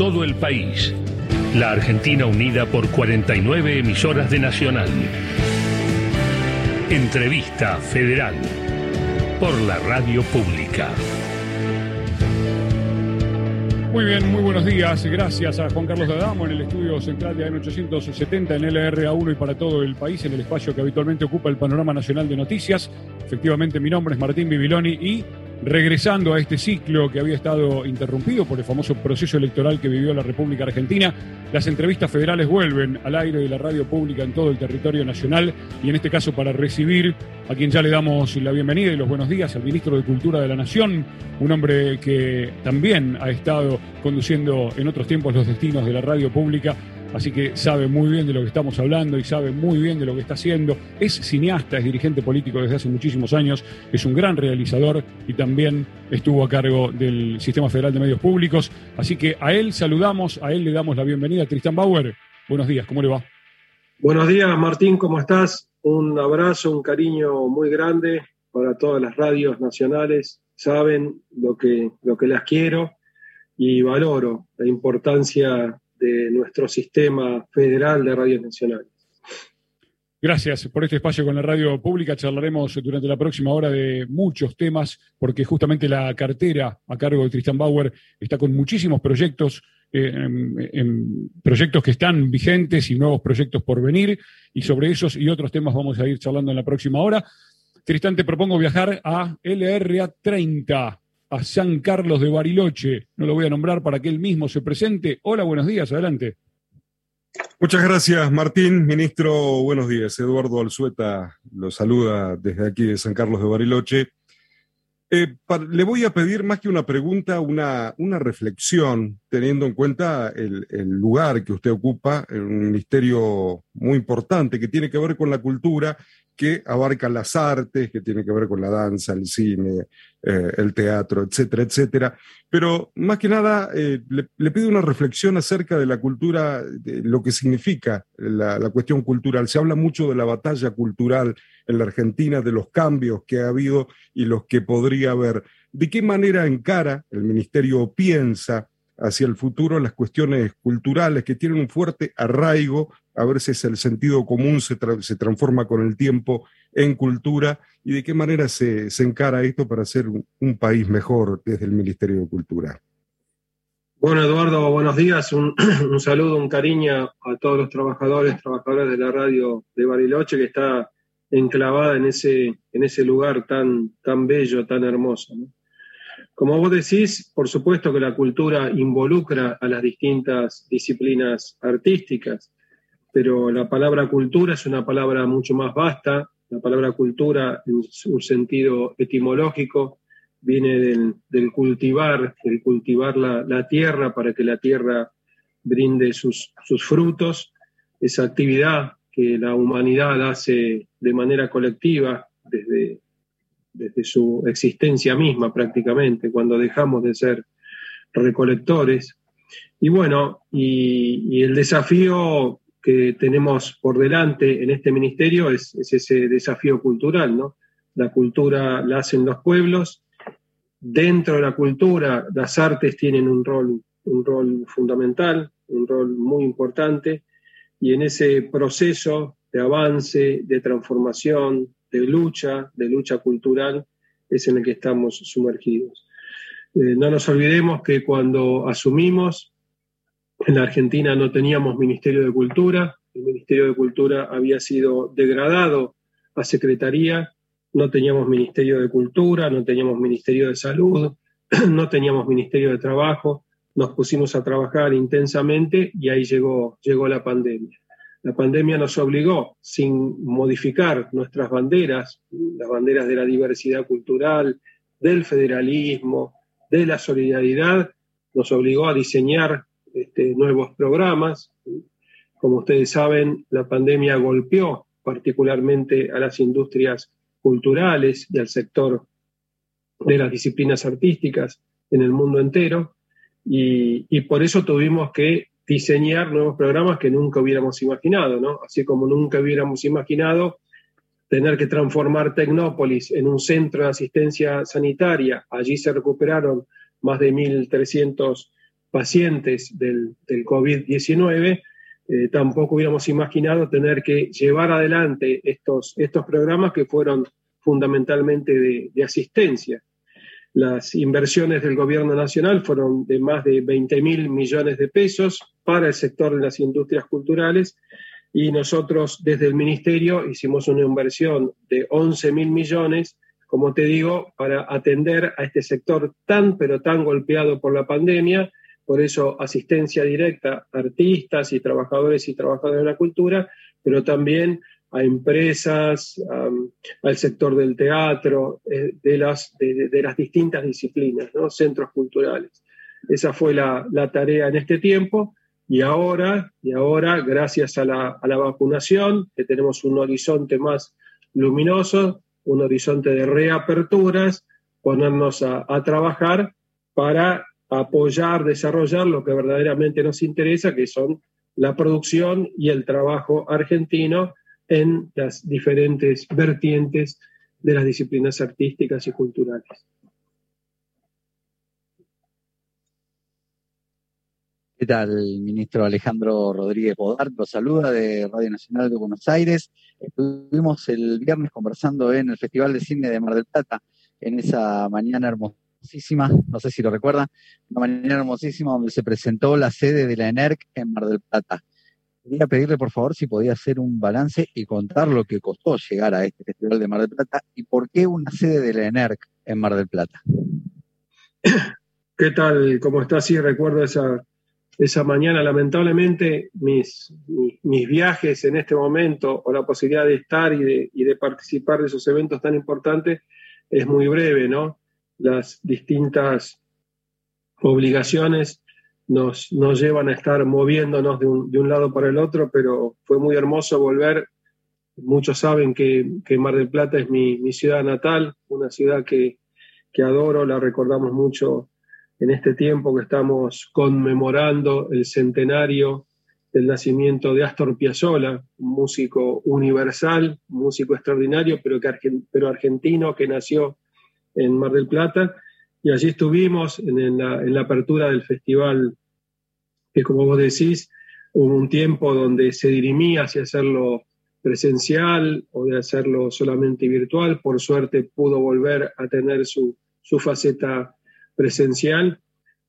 todo el país. La Argentina unida por 49 emisoras de Nacional. Entrevista Federal por la Radio Pública. Muy bien, muy buenos días. Gracias a Juan Carlos Dadamo en el estudio central de AM870 en LRA1 y para todo el país, en el espacio que habitualmente ocupa el panorama nacional de noticias. Efectivamente, mi nombre es Martín Bibiloni y regresando a este ciclo que había estado interrumpido por el famoso proceso electoral que vivió la República Argentina, las entrevistas federales vuelven al aire de la radio pública en todo el territorio nacional y en este caso para recibir a quien ya le damos la bienvenida y los buenos días al ministro de Cultura de la Nación, un hombre que también ha estado conduciendo en otros tiempos los destinos de la radio pública así que sabe muy bien de lo que estamos hablando y sabe muy bien de lo que está haciendo. Es cineasta, es dirigente político desde hace muchísimos años, es un gran realizador y también estuvo a cargo del Sistema Federal de Medios Públicos. Así que a él saludamos, a él le damos la bienvenida. Tristan Bauer, buenos días, ¿cómo le va? Buenos días, Martín, ¿cómo estás? Un abrazo, un cariño muy grande para todas las radios nacionales. Saben lo que, lo que las quiero y valoro la importancia de nuestro sistema federal de radios nacionales. Gracias por este espacio con la radio pública. Charlaremos durante la próxima hora de muchos temas, porque justamente la cartera a cargo de Tristan Bauer está con muchísimos proyectos, eh, proyectos que están vigentes y nuevos proyectos por venir, y sobre esos y otros temas vamos a ir charlando en la próxima hora. Tristan, te propongo viajar a LRA 30, a San Carlos de Bariloche. No lo voy a nombrar para que él mismo se presente. Hola, buenos días, adelante. Muchas gracias, Martín. Ministro, buenos días. Eduardo Alzueta lo saluda desde aquí de San Carlos de Bariloche. Eh, le voy a pedir más que una pregunta, una, reflexión, teniendo en cuenta el, lugar que usted ocupa en un ministerio muy importante que tiene que ver con la cultura que abarca las artes, que tiene que ver con la danza, el cine, eh, el teatro, etcétera, etcétera. Pero más que nada, eh, le, pido una reflexión acerca de la cultura, de lo que significa la, cuestión cultural. Se habla mucho de la batalla cultural en la Argentina, de los cambios que ha habido y los que podría haber. ¿De qué manera encara el ministerio piensa hacia el futuro las cuestiones culturales que tienen un fuerte arraigo, a ver si el sentido común se, se transforma con el tiempo en cultura y de qué manera se, encara esto para hacer un, país mejor desde el Ministerio de Cultura. Bueno, Eduardo, buenos días. Un, saludo, un cariño a todos los trabajadores, trabajadoras de la radio de Bariloche, que está enclavada en ese, en ese lugar tan, tan bello, tan hermoso. Como vos decís, por supuesto que la cultura involucra a las distintas disciplinas artísticas, pero la palabra cultura es una palabra mucho más vasta. La palabra cultura, en un sentido etimológico, viene del, cultivar, el cultivar la, tierra para que la tierra brinde sus, sus frutos. Esa actividad que la humanidad hace de manera colectiva desde desde su existencia misma prácticamente, cuando dejamos de ser recolectores. Y bueno, y, el desafío que tenemos por delante en este ministerio es, ese desafío cultural, ¿no? La cultura la hacen los pueblos. Dentro de la cultura, las artes tienen un rol, un rol fundamental, un rol muy importante, y en ese proceso de avance, de transformación, de lucha, de lucha cultural, es en el que estamos sumergidos. Eh, no nos olvidemos que cuando asumimos, en la Argentina no teníamos Ministerio de Cultura, el Ministerio de Cultura había sido degradado a Secretaría, no teníamos Ministerio de Cultura, no teníamos Ministerio de Salud, no teníamos Ministerio de Trabajo, nos pusimos a trabajar intensamente y ahí llegó, llegó la pandemia. La pandemia nos obligó, sin modificar nuestras banderas, las banderas de la diversidad cultural, del federalismo, de la solidaridad, nos obligó a diseñar este, nuevos programas. Como ustedes saben, la pandemia golpeó particularmente a las industrias culturales y al sector de las disciplinas artísticas en el mundo entero, y, por eso tuvimos que diseñar nuevos programas que nunca hubiéramos imaginado, ¿no? Así como nunca hubiéramos imaginado tener que transformar Tecnópolis en un centro de asistencia sanitaria. Allí se recuperaron más de 1.300 pacientes del, COVID-19, eh, tampoco hubiéramos imaginado tener que llevar adelante estos, estos programas que fueron fundamentalmente de, asistencia. Las inversiones del gobierno nacional fueron de más de 20 mil millones de pesos para el sector de las industrias culturales. Y nosotros desde el ministerio hicimos una inversión de 11 mil millones, como te digo, para atender a este sector tan pero tan golpeado por la pandemia. Por eso asistencia directa a artistas y trabajadores y trabajadoras de la cultura, pero también a empresas, al sector del teatro, eh, de, las, de, las distintas disciplinas, ¿no? centros culturales. Esa fue la, tarea en este tiempo y ahora, y ahora gracias a la, vacunación, que tenemos un horizonte más luminoso, un horizonte de reaperturas, ponernos a, a trabajar para apoyar, desarrollar lo que verdaderamente nos interesa, que son la producción y el trabajo argentino en las diferentes vertientes de las disciplinas artísticas y culturales. ¿Qué tal, ministro Alejandro Rodríguez Bodart? Lo saluda de Radio Nacional de Buenos Aires. Estuvimos el viernes conversando en el Festival de Cine de Mar del Plata, en esa mañana hermosísima, no sé si lo recuerdan, una mañana hermosísima donde se presentó la sede de la ENERC en Mar del Plata. Quería pedirle, por favor, si podía hacer un balance y contar lo que costó llegar a este Festival de Mar del Plata y por qué una sede de la ENERC en Mar del Plata. ¿Qué tal? ¿Cómo está? Sí, recuerdo esa, esa mañana. Lamentablemente, mis, mis, viajes en este momento o la posibilidad de estar y de participar de esos eventos tan importantes es muy breve, ¿no? las distintas obligaciones nos, nos llevan a estar moviéndonos de un, lado para el otro, pero fue muy hermoso volver. Muchos saben que, Mar del Plata es mi, ciudad natal, una ciudad que, que adoro, la recordamos mucho en este tiempo que estamos conmemorando el centenario del nacimiento de Astor Piazzolla, un músico universal, músico extraordinario, pero, que, pero argentino que nació en Mar del Plata, y allí estuvimos en, la, apertura del festival, que como vos decís, hubo un tiempo donde se dirimía si hacerlo presencial o de hacerlo solamente virtual. Por suerte pudo volver a tener su, su faceta presencial.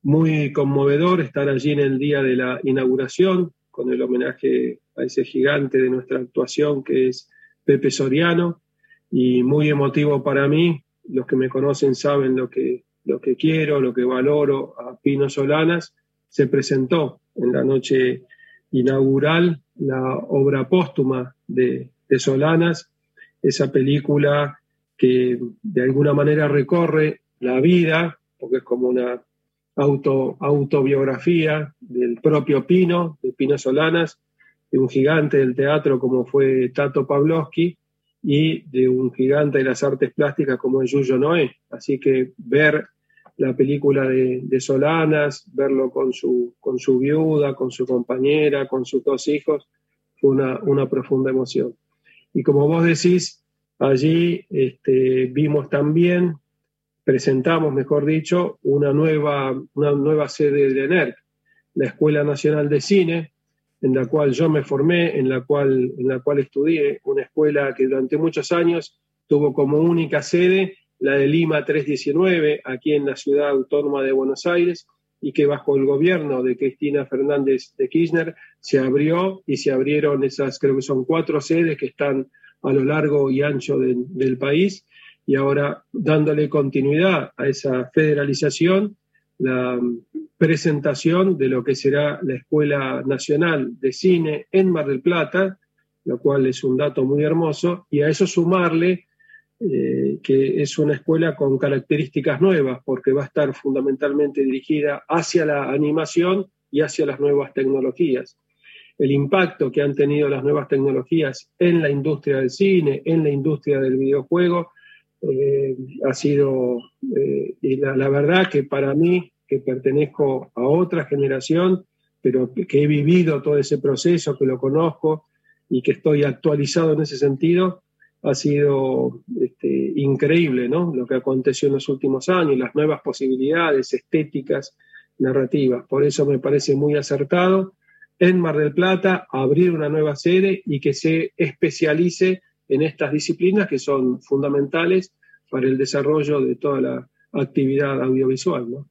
Muy conmovedor estar allí en el día de la inauguración, con el homenaje a ese gigante de nuestra actuación que es Pepe Soriano, y muy emotivo para mí los que me conocen saben lo que, lo que quiero, lo que valoro a Pino Solanas, se presentó en la noche inaugural la obra póstuma de, Solanas, esa película que de alguna manera recorre la vida, porque es como una auto, autobiografía del propio Pino, de Pino Solanas, de un gigante del teatro como fue Tato Pavlovsky, y de un gigante de las artes plásticas como es Yuyo Noé. Así que ver la película de, Solanas, verlo con su, con su viuda, con su compañera, con sus dos hijos, fue una, profunda emoción. Y como vos decís, allí este, vimos también, presentamos, mejor dicho, una nueva, una nueva sede de ENERC, la Escuela Nacional de Cine, en la cual yo me formé, en la cual, en la cual estudié, una escuela que durante muchos años tuvo como única sede la de Lima 319, aquí en la ciudad autónoma de Buenos Aires, y que bajo el gobierno de Cristina Fernández de Kirchner se abrió y se abrieron esas, creo que son cuatro sedes que están a lo largo y ancho del país, y ahora dándole continuidad a esa federalización, la presentación de lo que será la Escuela Nacional de Cine en Mar del Plata, lo cual es un dato muy hermoso, y a eso sumarle eh, que es una escuela con características nuevas, porque va a estar fundamentalmente dirigida hacia la animación y hacia las nuevas tecnologías. El impacto que han tenido las nuevas tecnologías en la industria del cine, en la industria del videojuego, eh, ha sido, eh, y la, verdad que para mí, que pertenezco a otra generación, pero que he vivido todo ese proceso, que lo conozco y que estoy actualizado en ese sentido, ha sido este, increíble, ¿no? Lo que aconteció en los últimos años, las nuevas posibilidades estéticas, narrativas. Por eso me parece muy acertado en Mar del Plata abrir una nueva sede y que se especialice en estas disciplinas que son fundamentales para el desarrollo de toda la actividad audiovisual. ¿no?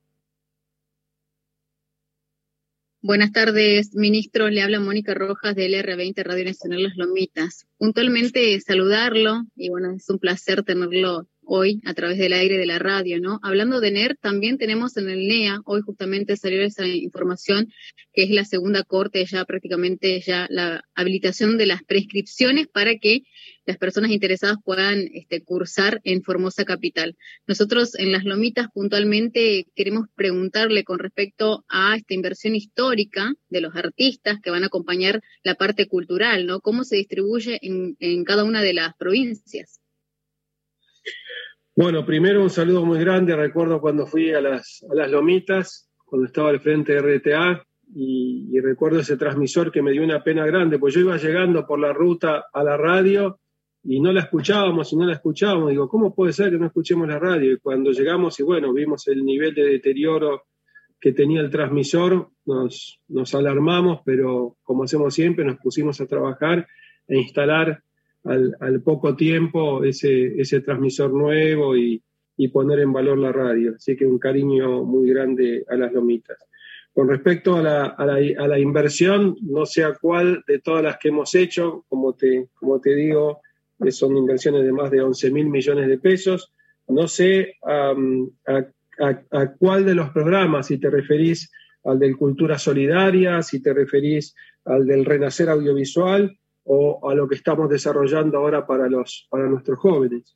Buenas tardes, ministro. Le habla Mónica Rojas del R20 Radio Nacional Las Lomitas. Puntualmente saludarlo y bueno, es un placer tenerlo hoy a través del aire de la radio, ¿no? Hablando de NER, también tenemos en el NEA, hoy justamente salió esa información, que es la segunda corte, ya prácticamente ya la habilitación de las prescripciones para que las personas interesadas puedan este, cursar en Formosa Capital. Nosotros en Las Lomitas puntualmente queremos preguntarle con respecto a esta inversión histórica de los artistas que van a acompañar la parte cultural, ¿no? ¿Cómo se distribuye en, en cada una de las provincias? Bueno, primero un saludo muy grande. Recuerdo cuando fui a las, a las Lomitas, cuando estaba al frente de RTA, y, recuerdo ese transmisor que me dio una pena grande, pues yo iba llegando por la ruta a la radio y no la escuchábamos y no la escuchábamos. Digo, ¿cómo puede ser que no escuchemos la radio? Y cuando llegamos y bueno, vimos el nivel de deterioro que tenía el transmisor, nos, nos alarmamos, pero como hacemos siempre, nos pusimos a trabajar e instalar al, poco tiempo ese, ese transmisor nuevo y, poner en valor la radio. Así que un cariño muy grande a las lomitas. Con respecto a la, a la, inversión, no sé a cuál de todas las que hemos hecho, como te, como te digo, son inversiones de más de 11 mil millones de pesos. No sé a, cuál de los programas, si te referís al del Cultura Solidaria, si te referís al del Renacer Audiovisual, o a lo que estamos desarrollando ahora para, los, para nuestros jóvenes.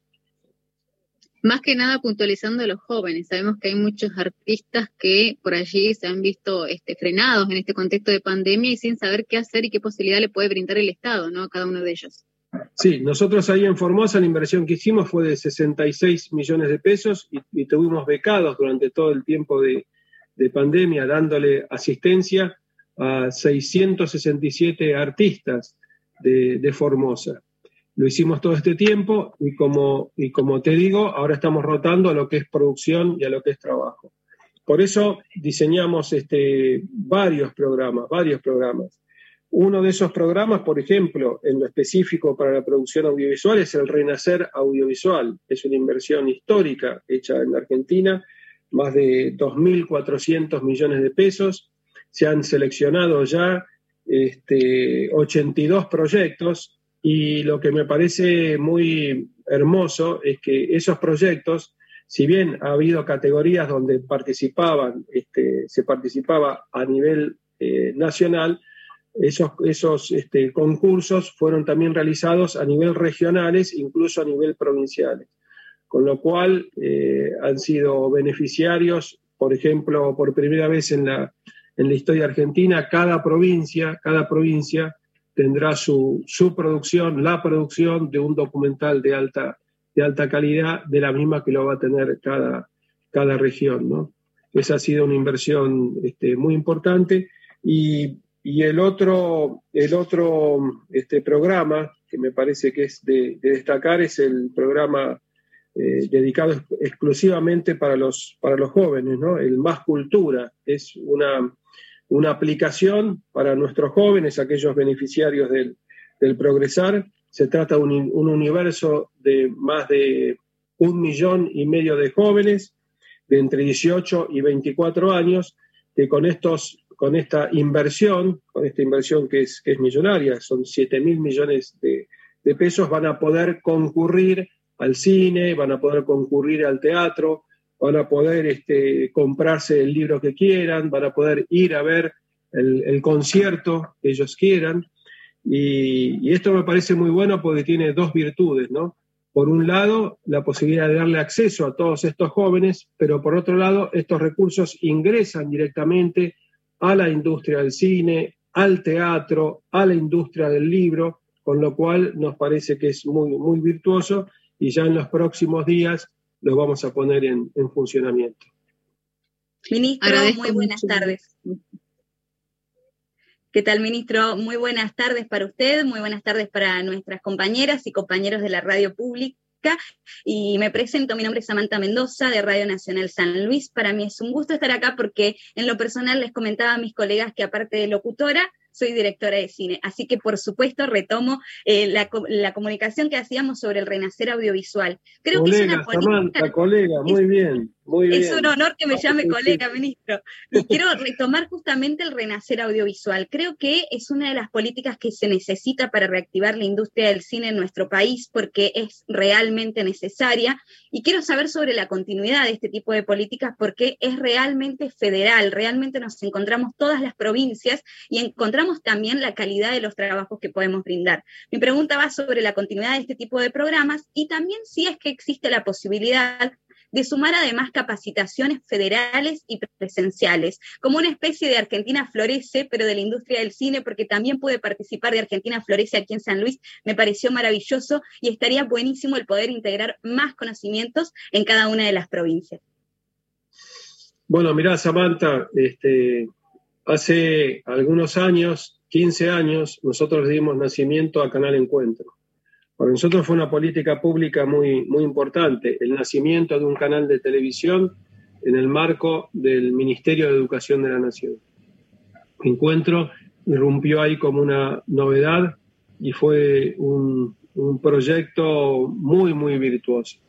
Más que nada puntualizando a los jóvenes, sabemos que hay muchos artistas que por allí se han visto este, frenados en este contexto de pandemia y sin saber qué hacer y qué posibilidad le puede brindar el Estado ¿no? a cada uno de ellos. Sí, nosotros ahí en Formosa la inversión que hicimos fue de 66 millones de pesos y, tuvimos becados durante todo el tiempo de, de pandemia dándole asistencia a 667 artistas de, Formosa. Lo hicimos todo este tiempo y como, y como te digo, ahora estamos rotando a lo que es producción y a lo que es trabajo. Por eso diseñamos este, varios programas, varios programas. Uno de esos programas, por ejemplo, en lo específico para la producción audiovisual, es el Renacer Audiovisual. Es una inversión histórica hecha en Argentina, más de 2.400 millones de pesos. Se han seleccionado ya este, 82 proyectos y lo que me parece muy hermoso es que esos proyectos, si bien ha habido categorías donde participaban, este, se participaba a nivel eh, nacional, esos, esos este, concursos fueron también realizados a nivel regionales, incluso a nivel provinciales, con lo cual eh, han sido beneficiarios, por ejemplo, por primera vez en la en la historia argentina, cada provincia, cada provincia tendrá su, su producción, la producción de un documental de alta, de alta calidad, de la misma que lo va a tener cada, cada región. ¿no? Esa ha sido una inversión este, muy importante. Y, y, el otro, el otro este, programa que me parece que es de, de destacar es el programa eh, dedicado exclusivamente para los, para los jóvenes, ¿no? El Más Cultura es una, una aplicación para nuestros jóvenes, aquellos beneficiarios del, Progresar. Se trata de un, universo de más de un millón y medio de jóvenes de entre 18 y 24 años que con, estos, con esta inversión, con esta inversión que es, millonaria, son 7 mil millones de, pesos, van a poder concurrir al cine, van a poder concurrir al teatro, van a poder este, comprarse el libro que quieran, van a poder ir a ver el, concierto que ellos quieran. Y, esto me parece muy bueno porque tiene dos virtudes, ¿no? Por un lado, la posibilidad de darle acceso a todos estos jóvenes, pero por otro lado, estos recursos ingresan directamente a la industria del cine, al teatro, a la industria del libro, con lo cual nos parece que es muy, muy virtuoso y ya en los próximos días lo vamos a poner en, funcionamiento. Ministro, muy buenas tardes. ¿Qué tal, ministro? Muy buenas tardes para usted, muy buenas tardes para nuestras compañeras y compañeros de la radio pública. Y me presento, mi nombre es Samantha Mendoza de Radio Nacional San Luis. Para mí es un gusto estar acá porque en lo personal les comentaba a mis colegas que aparte de locutora, soy directora de cine. Así que, por supuesto, retomo eh, la, comunicación que hacíamos sobre el renacer audiovisual. Creo que es una política... colega, muy bien. Es un honor que me llame colega, ministro. Y quiero retomar justamente el renacer audiovisual. Creo que es una de las políticas que se necesita para reactivar la industria del cine en nuestro país porque es realmente necesaria. Y quiero saber sobre la continuidad de este tipo de políticas porque es realmente federal. Realmente nos encontramos todas las provincias y encontramos también la calidad de los trabajos que podemos brindar. Mi pregunta va sobre la continuidad de este tipo de programas y también si es que existe la posibilidad de sumar además capacitaciones federales y presenciales, como una especie de Argentina Florece, pero de la industria del cine, porque también pude participar de Argentina Florece aquí en San Luis, me pareció maravilloso y estaría buenísimo el poder integrar más conocimientos en cada una de las provincias. Bueno, mirá, Samantha, este, hace algunos años, 15 años, nosotros dimos nacimiento a Canal Encuentro. Para nosotros fue una política pública muy, muy importante, el nacimiento de un canal de televisión en el marco del Ministerio de Educación de la Nación. Encuentro irrumpió ahí como una novedad y fue un, proyecto muy, muy virtuoso.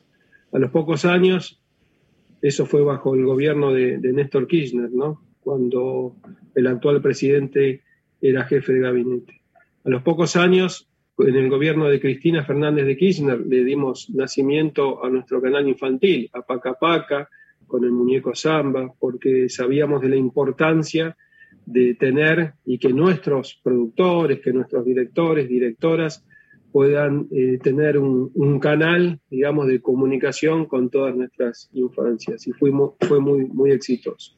A los pocos años, eso fue bajo el gobierno de, de Néstor Kirchner, ¿no? cuando el actual presidente era jefe de gabinete. A los pocos años en el gobierno de Cristina Fernández de Kirchner le dimos nacimiento a nuestro canal infantil, a Paca Paca, con el muñeco Samba, porque sabíamos de la importancia de tener y que nuestros productores, que nuestros directores, directoras puedan eh, tener un, canal, digamos, de comunicación con todas nuestras infancias. Y fue muy, muy exitoso.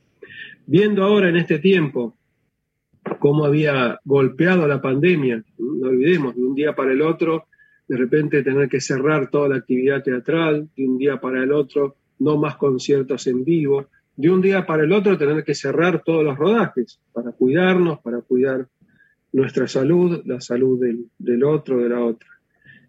Viendo ahora en este tiempo cómo había golpeado la pandemia. No olvidemos, de un día para el otro, de repente tener que cerrar toda la actividad teatral, de un día para el otro, no más conciertos en vivo, de un día para el otro tener que cerrar todos los rodajes para cuidarnos, para cuidar nuestra salud, la salud del, otro, de la otra.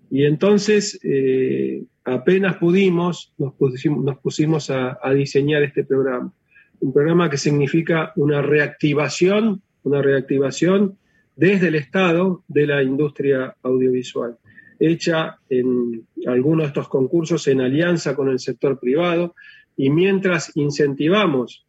Y entonces, eh, apenas pudimos, nos pusimos, nos pusimos a diseñar este programa. Un programa que significa una reactivación una reactivación desde el Estado de la industria audiovisual, hecha en algunos de estos concursos en alianza con el sector privado y mientras incentivamos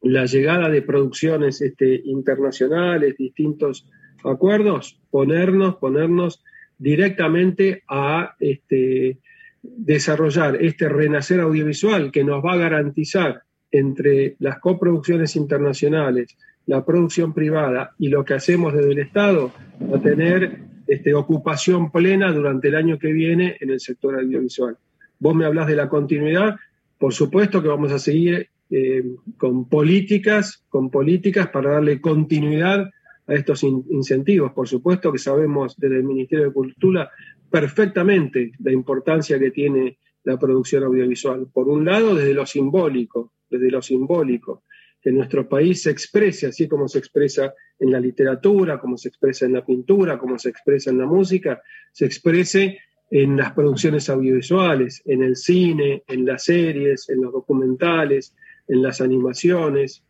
la llegada de producciones este, internacionales, distintos acuerdos, ponernos, ponernos directamente a este, desarrollar este renacer audiovisual que nos va a garantizar entre las coproducciones internacionales, la producción privada y lo que hacemos desde el Estado, a tener este, ocupación plena durante el año que viene en el sector audiovisual. Vos me hablas de la continuidad, por supuesto que vamos a seguir eh, con políticas, con políticas para darle continuidad a estos incentivos. Por supuesto que sabemos desde el Ministerio de Cultura perfectamente la importancia que tiene la producción audiovisual. Por un lado, desde lo simbólico, desde lo simbólico que nuestro país se exprese, así como se expresa en la literatura, como se expresa en la pintura, como se expresa en la música, se exprese en las producciones audiovisuales, en el cine, en las series, en los documentales, en las animaciones.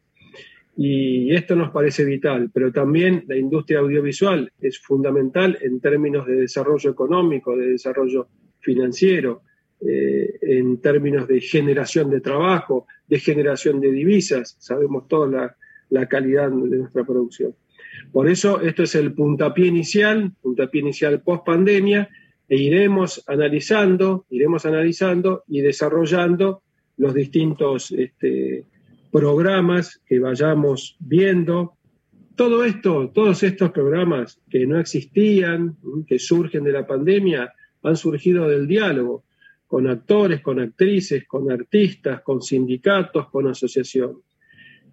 Y esto nos parece vital, pero también la industria audiovisual es fundamental en términos de desarrollo económico, de desarrollo financiero, eh, en términos de generación de trabajo, de generación de divisas. Sabemos toda la, calidad de nuestra producción. Por eso, esto es el puntapié inicial, puntapié inicial post pandemia, e iremos analizando, iremos analizando y desarrollando los distintos este, programas que vayamos viendo. Todo esto, todos estos programas que no existían, que surgen de la pandemia, han surgido del diálogo con actores, con actrices, con artistas, con sindicatos, con asociaciones.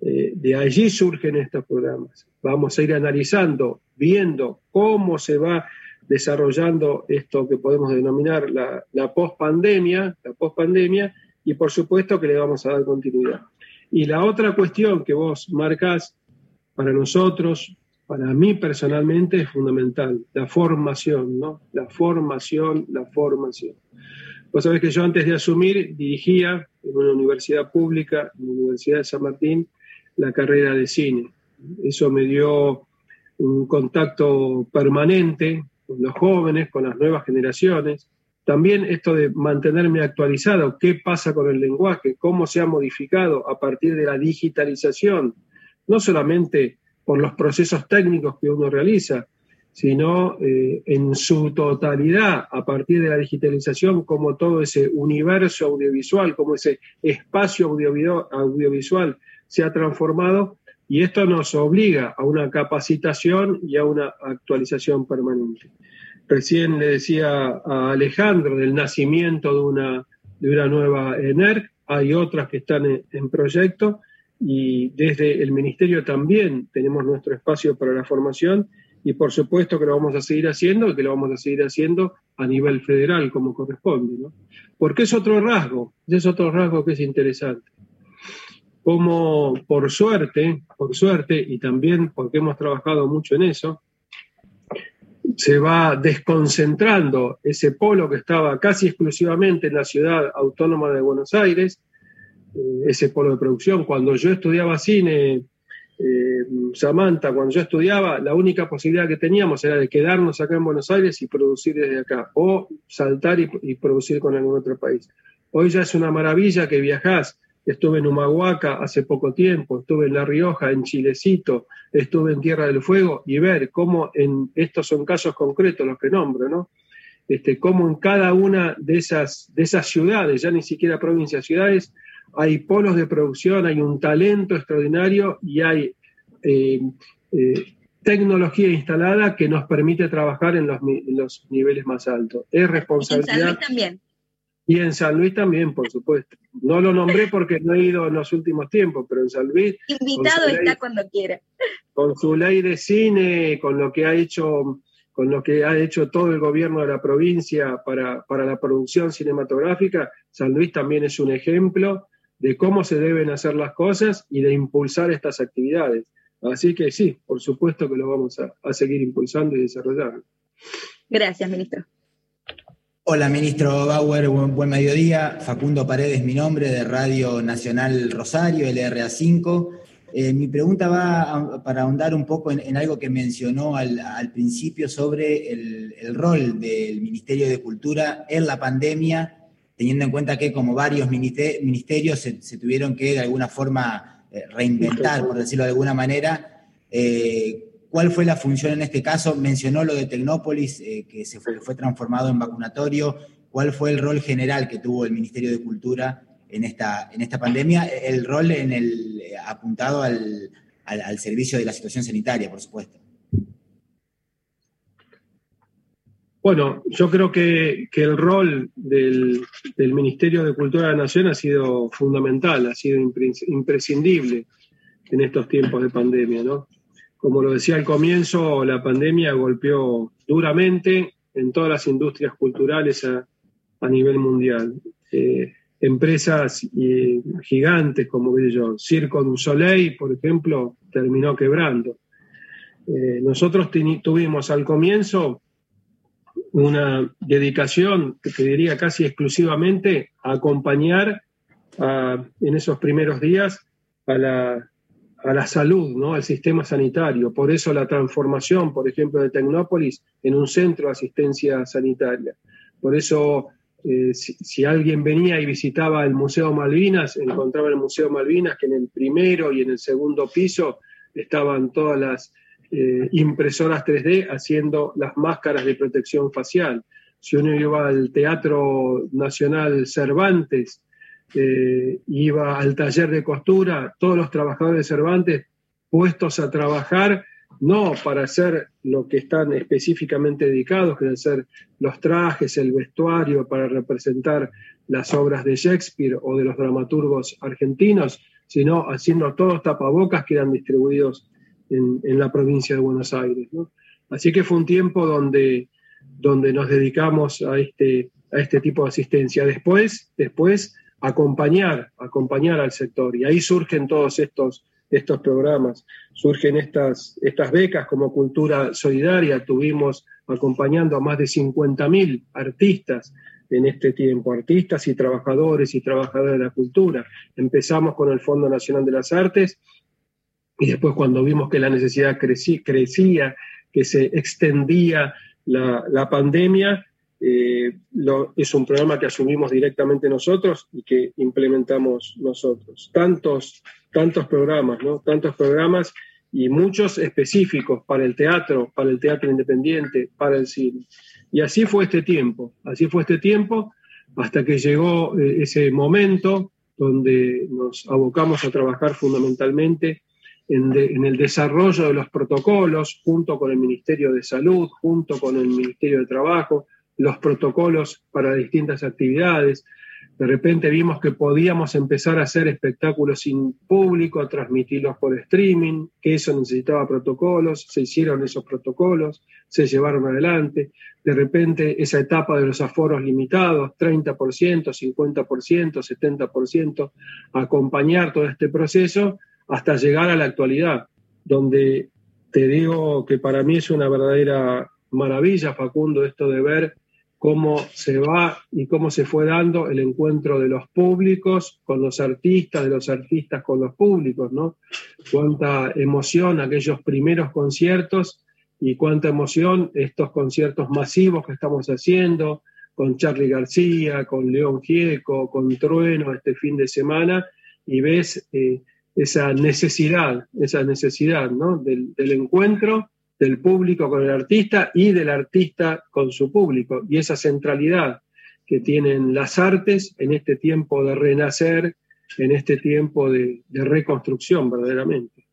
Eh, de allí surgen estos programas. Vamos a ir analizando, viendo cómo se va desarrollando esto que podemos denominar la, la pospandemia, la pospandemia, y por supuesto que le vamos a dar continuidad. Y la otra cuestión que vos marcás para nosotros, para mí personalmente es fundamental, la formación, ¿no? La formación, la formación. Vos sabés que yo antes de asumir dirigía en una universidad pública, en la Universidad de San Martín, la carrera de cine. Eso me dio un contacto permanente con los jóvenes, con las nuevas generaciones. También esto de mantenerme actualizado, qué pasa con el lenguaje, cómo se ha modificado a partir de la digitalización, no solamente por los procesos técnicos que uno realiza, sino eh, en su totalidad, a partir de la digitalización, como todo ese universo audiovisual, como ese espacio audiovisual se ha transformado, y esto nos obliga a una capacitación y a una actualización permanente. Recién le decía a Alejandro del nacimiento de una, de una nueva ENERC, hay otras que están en, en proyecto, y desde el Ministerio también tenemos nuestro espacio para la formación y por supuesto que lo vamos a seguir haciendo que lo vamos a seguir haciendo a nivel federal como corresponde, ¿no? Porque es otro rasgo, es otro rasgo que es interesante. Como por suerte, por suerte, y también porque hemos trabajado mucho en eso, se va desconcentrando ese polo que estaba casi exclusivamente en la ciudad autónoma de Buenos Aires, eh, ese polo de producción. Cuando yo estudiaba cine eh, Samantha, cuando yo estudiaba, la única posibilidad que teníamos era de quedarnos acá en Buenos Aires y producir desde acá, o saltar y, producir con algún otro país. Hoy ya es una maravilla que viajás. Estuve en Humahuaca hace poco tiempo, estuve en La Rioja, en Chilecito, estuve en Tierra del Fuego y ver cómo en estos son casos concretos los que nombro, ¿no? Este, cómo en cada una de esas, de esas ciudades, ya ni siquiera provincias, ciudades, hay polos de producción, hay un talento extraordinario y hay eh, eh, tecnología instalada que nos permite trabajar en los, niveles más altos. Es responsabilidad. Y en San Luis también. Y en San Luis también, por supuesto. No lo nombré porque no he ido en los últimos tiempos, pero en San Luis. Invitado está cuando quiera. Con su ley de cine, con lo que ha hecho con lo que ha hecho todo el gobierno de la provincia para, para la producción cinematográfica, San Luis también es un ejemplo de cómo se deben hacer las cosas y de impulsar estas actividades. Así que sí, por supuesto que lo vamos a, seguir impulsando y desarrollando. Gracias, ministro. Hola, ministro Bauer, buen, mediodía. Facundo Paredes, mi nombre, de Radio Nacional Rosario, LRA5. Eh, mi pregunta va para ahondar un poco en, algo que mencionó al, principio sobre el, rol del Ministerio de Cultura en la pandemia teniendo en cuenta que como varios ministerios se, tuvieron que de alguna forma eh, reinventar, por decirlo de alguna manera. Eh, ¿Cuál fue la función en este caso? Mencionó lo de Tecnópolis, eh, que se fue, fue, transformado en vacunatorio. ¿Cuál fue el rol general que tuvo el Ministerio de Cultura en esta, en esta pandemia? El rol en el, apuntado al, al servicio de la situación sanitaria, por supuesto. Bueno, yo creo que, el rol del, Ministerio de Cultura de la Nación ha sido fundamental, ha sido imprescindible en estos tiempos de pandemia, ¿no? Como lo decía al comienzo, la pandemia golpeó duramente en todas las industrias culturales a, nivel mundial. Eh, empresas eh, gigantes como yo, Circo du Soleil, por ejemplo, terminó quebrando. Eh, nosotros tuvimos al comienzo una dedicación, que diría casi exclusivamente, a acompañar en esos primeros días a la, a la salud, ¿no? al sistema sanitario. Por eso la transformación, por ejemplo, de Tecnópolis en un centro de asistencia sanitaria. Por eso, eh, si, si, alguien venía y visitaba el Museo Malvinas, encontraba el Museo Malvinas que en el primero y en el segundo piso estaban todas las eh, impresoras 3D haciendo las máscaras de protección facial. Si uno iba al Teatro Nacional Cervantes, eh, iba al taller de costura, todos los trabajadores de Cervantes puestos a trabajar, no para hacer lo que están específicamente dedicados, que es hacer los trajes, el vestuario, para representar las obras de Shakespeare o de los dramaturgos argentinos, sino haciendo todos tapabocas que eran distribuidos en, la provincia de Buenos Aires. Así que fue un tiempo donde, donde nos dedicamos a este, a este tipo de asistencia. Después, después acompañar, acompañar al sector. Y ahí surgen todos estos, estos programas, surgen estas, estas becas como Cultura Solidaria. Tuvimos acompañando a más de 50.000 artistas en este tiempo, artistas y trabajadores y trabajadoras de la cultura. Empezamos con el Fondo Nacional de las Artes y después cuando vimos que la necesidad crecía, que se extendía la, pandemia, eh, es un programa que asumimos directamente nosotros y que implementamos nosotros. Tantos, tantos programas, ¿no? Tantos programas y muchos específicos para el teatro, para el teatro independiente, para el cine. Y así fue este tiempo, así fue este tiempo hasta que llegó eh, ese momento donde nos abocamos a trabajar fundamentalmente en, el desarrollo de los protocolos, junto con el Ministerio de Salud, junto con el Ministerio de Trabajo, los protocolos para distintas actividades. De repente vimos que podíamos empezar a hacer espectáculos sin público, transmitirlos por streaming, que eso necesitaba protocolos, se hicieron esos protocolos, se llevaron adelante. De repente esa etapa de los aforos limitados, 30%, 50%, 70%, acompañar todo este proceso, hasta llegar a la actualidad, donde te digo que para mí es una verdadera maravilla, Facundo, esto de ver cómo se va y cómo se fue dando el encuentro de los públicos con los artistas, de los artistas con los públicos, ¿no? Cuánta emoción aquellos primeros conciertos y cuánta emoción estos conciertos masivos que estamos haciendo con Charlie García, con León Gieco, con Trueno este fin de semana, y ves eh, esa necesidad, esa necesidad ¿no? del, encuentro del público con el artista y del artista con su público, y esa centralidad que tienen las artes en este tiempo de renacer, en este tiempo de, reconstrucción verdaderamente.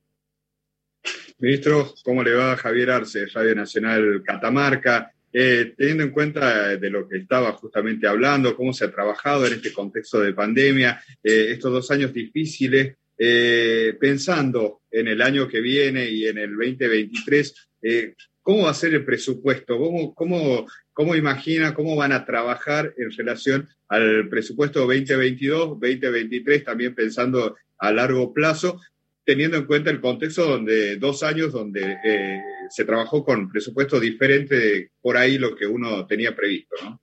Ministro, ¿cómo le va Javier Arce, Radio Nacional Catamarca? Eh, teniendo en cuenta de lo que estaba justamente hablando, cómo se ha trabajado en este contexto de pandemia, eh, estos dos años difíciles, eh, pensando en el año que viene y en el 2023, eh, ¿cómo va a ser el presupuesto? ¿Cómo, cómo, cómo imagina, cómo van a trabajar en relación al presupuesto 2022, 2023, también pensando a largo plazo, teniendo en cuenta el contexto donde dos años donde eh, se trabajó con presupuesto diferente de por ahí lo que uno tenía previsto, ¿no?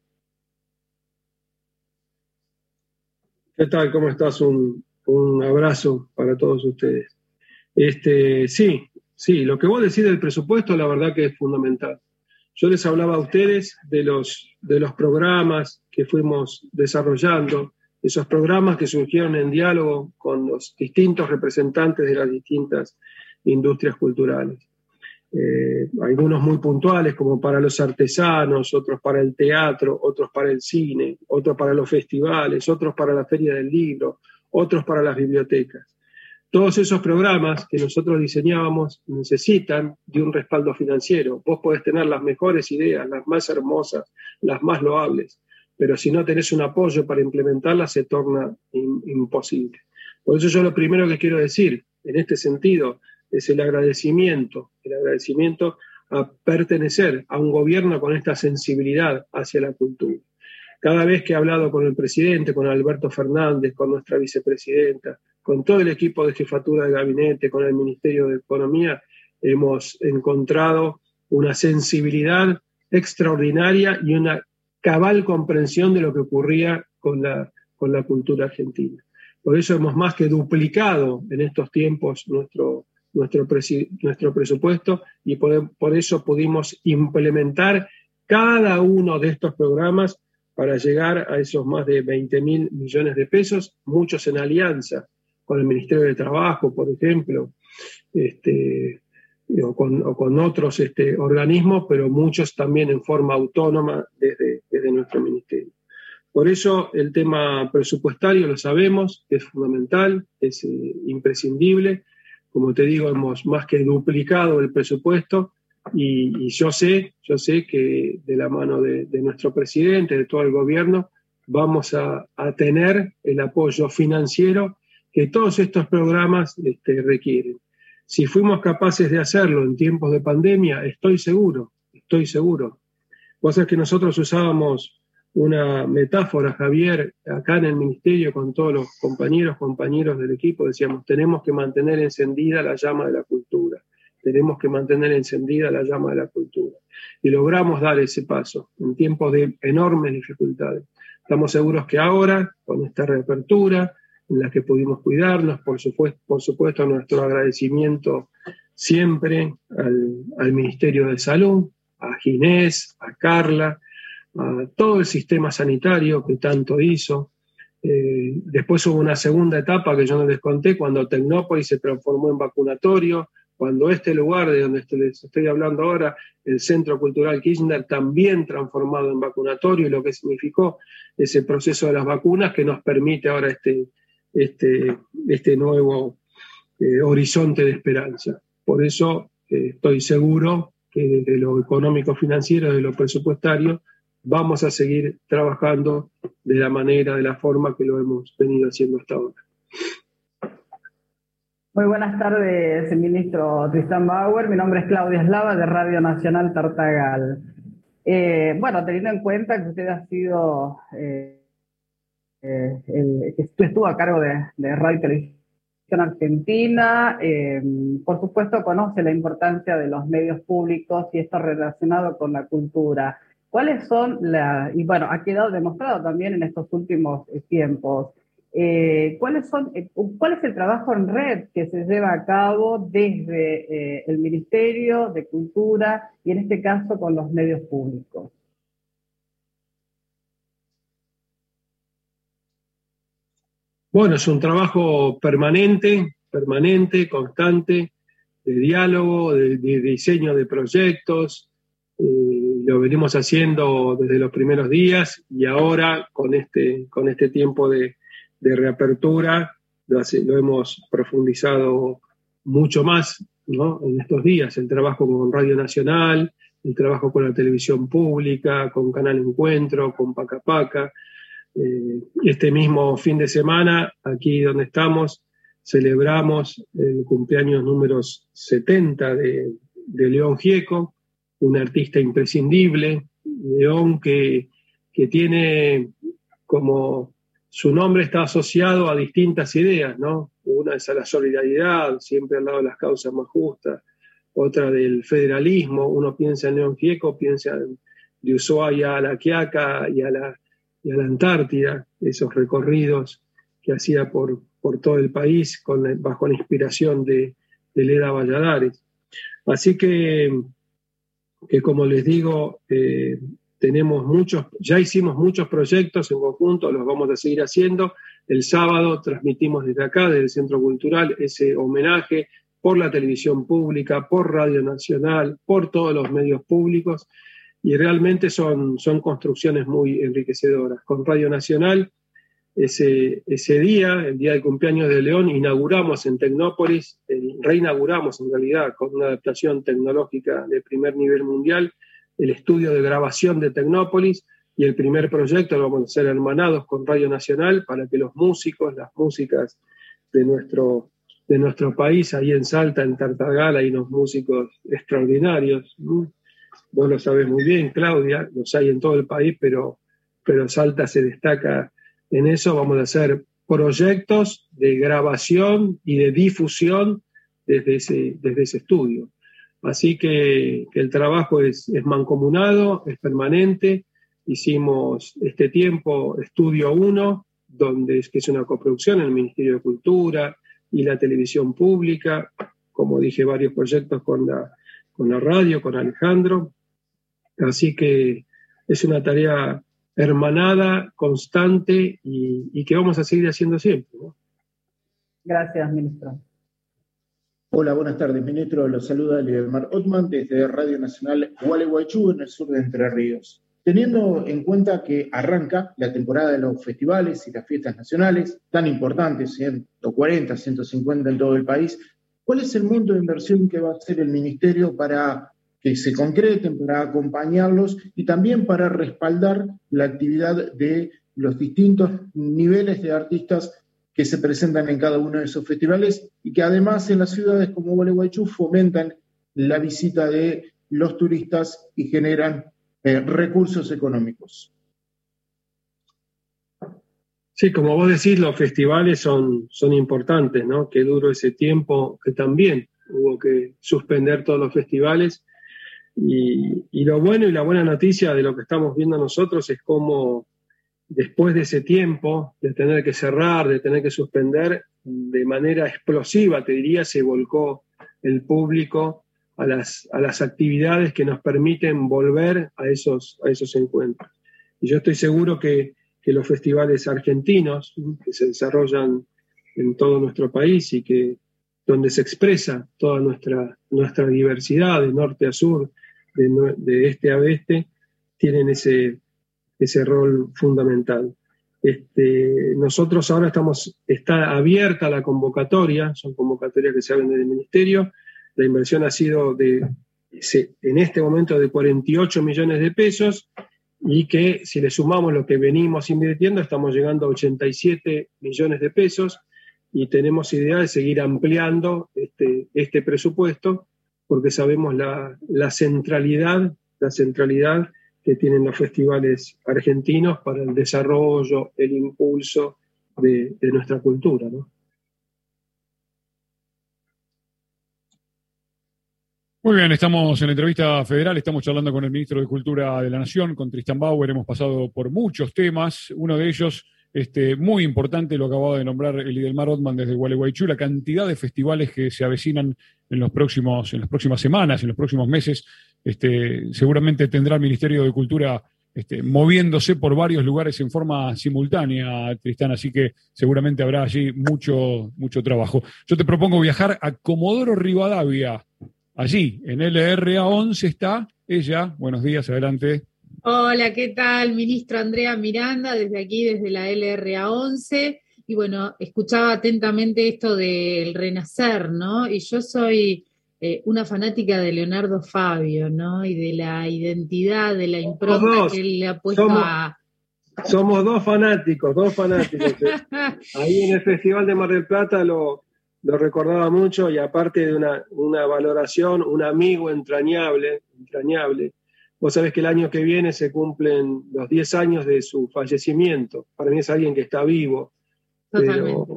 ¿Qué tal? ¿Cómo estás? Un, un abrazo para todos ustedes. Este, sí, sí, lo que vos decís del presupuesto, la verdad que es fundamental. Yo les hablaba a ustedes de los, de los programas que fuimos desarrollando, esos programas que surgieron en diálogo con los distintos representantes de las distintas industrias culturales. Eh, algunos muy puntuales, como para los artesanos, otros para el teatro, otros para el cine, otros para los festivales, otros para la feria del libro, otros para las bibliotecas. Todos esos programas que nosotros diseñábamos necesitan de un respaldo financiero. Vos podés tener las mejores ideas, las más hermosas, las más loables, pero si no tenés un apoyo para implementarlas se torna imposible. Por eso yo lo primero que quiero decir en este sentido es el agradecimiento, el agradecimiento a pertenecer a un gobierno con esta sensibilidad hacia la cultura. Cada vez que he hablado con el presidente, con Alberto Fernández, con nuestra vicepresidenta, con todo el equipo de jefatura de gabinete, con el Ministerio de Economía, hemos encontrado una sensibilidad extraordinaria y una cabal comprensión de lo que ocurría con la, con la cultura argentina. Por eso hemos más que duplicado en estos tiempos nuestro, nuestro, nuestro presupuesto y por, por eso pudimos implementar cada uno de estos programas para llegar a esos más de 20 mil millones de pesos, muchos en alianza con el Ministerio de Trabajo, por ejemplo, este, o, con, otros este, organismos, pero muchos también en forma autónoma desde, nuestro ministerio. Por eso el tema presupuestario lo sabemos, es fundamental, es eh, imprescindible. Como te digo, hemos más que duplicado el presupuesto y, yo sé, yo sé que de la mano de, nuestro presidente, de todo el gobierno, vamos a, tener el apoyo financiero que todos estos programas este, requieren. Si fuimos capaces de hacerlo en tiempos de pandemia, estoy seguro, estoy seguro. Sabés que nosotros usábamos una metáfora, Javier, acá en el ministerio con todos los compañeros, compañeros del equipo, decíamos, tenemos que mantener encendida la llama de la cultura tenemos que mantener encendida la llama de la cultura. Y logramos dar ese paso en tiempos de enormes dificultades. Estamos seguros que ahora, con esta reapertura, en la que pudimos cuidarnos, por supuesto, por supuesto nuestro agradecimiento siempre al, Ministerio de Salud, a Ginés, a Carla, a todo el sistema sanitario que tanto hizo. Eh, después hubo una segunda etapa que yo no les conté, cuando Tecnópolis se transformó en vacunatorio, cuando este lugar de donde les estoy hablando ahora, el Centro Cultural Kirchner, también transformado en vacunatorio, y lo que significó ese proceso de las vacunas que nos permite ahora este, este, este nuevo eh, horizonte de esperanza. Por eso eh, estoy seguro que desde lo económico financiero, de lo presupuestario, vamos a seguir trabajando de la manera, de la forma que lo hemos venido haciendo hasta ahora. Muy buenas tardes, ministro Tristan Bauer. Mi nombre es Claudia Eslava de Radio Nacional Tartagal. Eh, bueno, teniendo en cuenta que usted ha sido, eh, eh, estuvo a cargo de, Radio Televisión Argentina, por supuesto conoce la importancia de los medios públicos y esto relacionado con la cultura. ¿Cuáles son las, y bueno, ha quedado demostrado también en estos últimos tiempos, eh, ¿cuáles son, eh, ¿Cuál es el trabajo en red que se lleva a cabo desde eh, el Ministerio de Cultura y en este caso con los medios públicos? Bueno, es un trabajo permanente, permanente, constante, de diálogo, de, diseño de proyectos. lo venimos haciendo desde los primeros días y ahora con este, con este tiempo de, de reapertura lo, hemos profundizado mucho más en estos días, el trabajo con Radio Nacional, el trabajo con la televisión pública, con Canal Encuentro, con Paca Paca. Eh, este mismo fin de semana, aquí donde estamos, celebramos el cumpleaños número 70 de, de León Gieco, un artista imprescindible, León que, que tiene como su nombre está asociado a distintas ideas, ¿no? Una es a la solidaridad, siempre al lado de las causas más justas, otra del federalismo, uno piensa en León Gieco, piensa de Ushuaia a la Quiaca y a la, Antártida, esos recorridos que hacía por, todo el país bajo la inspiración de, de Leda Valladares. Así que, que como les digo, eh, tenemos muchos, ya hicimos muchos proyectos en conjunto, los vamos a seguir haciendo. El sábado transmitimos desde acá, desde el Centro Cultural, ese homenaje por la televisión pública, por Radio Nacional, por todos los medios públicos, y realmente son, son construcciones muy enriquecedoras. Con Radio Nacional, ese, ese día, el día del cumpleaños de León, inauguramos en Tecnópolis, reinauguramos en realidad con una adaptación tecnológica de primer nivel mundial, el estudio de grabación de Tecnópolis y el primer proyecto lo vamos a hacer hermanados con Radio Nacional para que los músicos, las músicas de nuestro, de nuestro país, ahí en Salta, en Tartagala, hay unos músicos extraordinarios. Vos lo sabés muy bien, Claudia, los hay en todo el país, pero, pero Salta se destaca en eso. Vamos a hacer proyectos de grabación y de difusión desde ese, desde ese estudio. Así que, el trabajo es, mancomunado, es permanente. Hicimos este tiempo Estudio 1, donde es, que es una coproducción en el Ministerio de Cultura y la televisión pública, como dije, varios proyectos con la, con la radio, con Alejandro. Así que es una tarea hermanada, constante y, que vamos a seguir haciendo siempre. Gracias, ministro. Hola, buenas tardes, ministro. Los saluda Lidermar Otman desde Radio Nacional Gualeguaychú, en el sur de Entre Ríos. Teniendo en cuenta que arranca la temporada de los festivales y las fiestas nacionales, tan importantes, 140, 150 en todo el país, ¿cuál es el monto de inversión que va a hacer el ministerio para que se concreten, para acompañarlos y también para respaldar la actividad de los distintos niveles de artistas que se presentan en cada uno de esos festivales y que además en las ciudades como Gualeguaychú fomentan la visita de los turistas y generan eh, recursos económicos. Sí, como vos decís, los festivales son, son importantes, ¿no? Qué duro ese tiempo que también hubo que suspender todos los festivales. Y, y, lo bueno y la buena noticia de lo que estamos viendo nosotros es cómo después de ese tiempo, de tener que cerrar, de tener que suspender, de manera explosiva, te diría, se volcó el público a las, a las actividades que nos permiten volver a esos, a esos encuentros. Y yo estoy seguro que, que los festivales argentinos que se desarrollan en todo nuestro país y que donde se expresa toda nuestra, nuestra diversidad de norte a sur, de, de este a oeste, tienen ese, ese rol fundamental. Este, nosotros ahora estamos, está abierta la convocatoria, son convocatorias que se abren del Ministerio, la inversión ha sido de, en este momento de 48 millones de pesos y que si le sumamos lo que venimos invirtiendo, estamos llegando a 87 millones de pesos y tenemos idea de seguir ampliando este, este presupuesto porque sabemos la, la centralidad, la centralidad que tienen los festivales argentinos para el desarrollo, el impulso de, nuestra cultura. Muy bien, estamos en la entrevista federal, estamos charlando con el ministro de Cultura de la Nación, con Tristan Bauer, hemos pasado por muchos temas, uno de ellos este, muy importante, lo acababa de nombrar el Idelmar Otman desde Gualeguaychú, la cantidad de festivales que se avecinan en, los próximos, en las próximas semanas, en los próximos meses. Este, seguramente tendrá el Ministerio de Cultura este, moviéndose por varios lugares en forma simultánea, Tristán, así que seguramente habrá allí mucho, mucho trabajo. Yo te propongo viajar a Comodoro Rivadavia. Allí, en LRA 11 está ella. Buenos días, adelante. Hola, ¿qué tal? Ministro Andrea Miranda, desde aquí, desde la LRA 11. Y bueno, escuchaba atentamente esto del renacer, ¿no? Y yo soy eh, una fanática de Leonardo Fabio, ¿no? Y de la identidad, de la impronta que él le ha puesto a. Somos dos fanáticos, dos fanáticos. Ahí en el Festival de Mar del Plata lo, lo recordaba mucho y aparte de una, una valoración, un amigo entrañable, entrañable Vos sabés que el año que viene se cumplen los 10 años de su fallecimiento. Para mí es alguien que está vivo. Totalmente.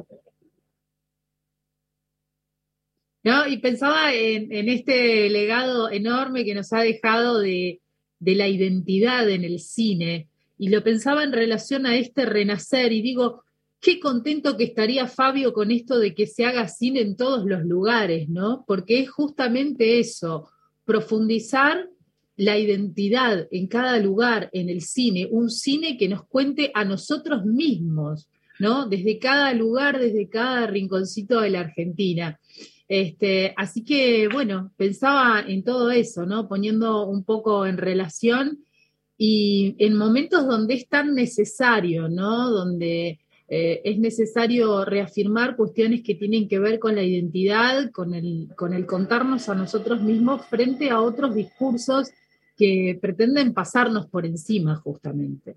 No, y pensaba en, este legado enorme que nos ha dejado de, de la identidad en el cine. Y lo pensaba en relación a este renacer y digo, qué contento que estaría Fabio con esto de que se haga cine en todos los lugares, ¿no? Porque es justamente eso, profundizar la identidad en cada lugar, en el cine, un cine que nos cuente a nosotros mismos, ¿no? Desde cada lugar, desde cada rinconcito de la Argentina. Este, así que, bueno, pensaba en todo eso, ¿no? Poniendo un poco en relación y en momentos donde es tan necesario, ¿no? Donde eh, es necesario reafirmar cuestiones que tienen que ver con la identidad, con el, con el contarnos a nosotros mismos frente a otros discursos que pretenden pasarnos por encima justamente.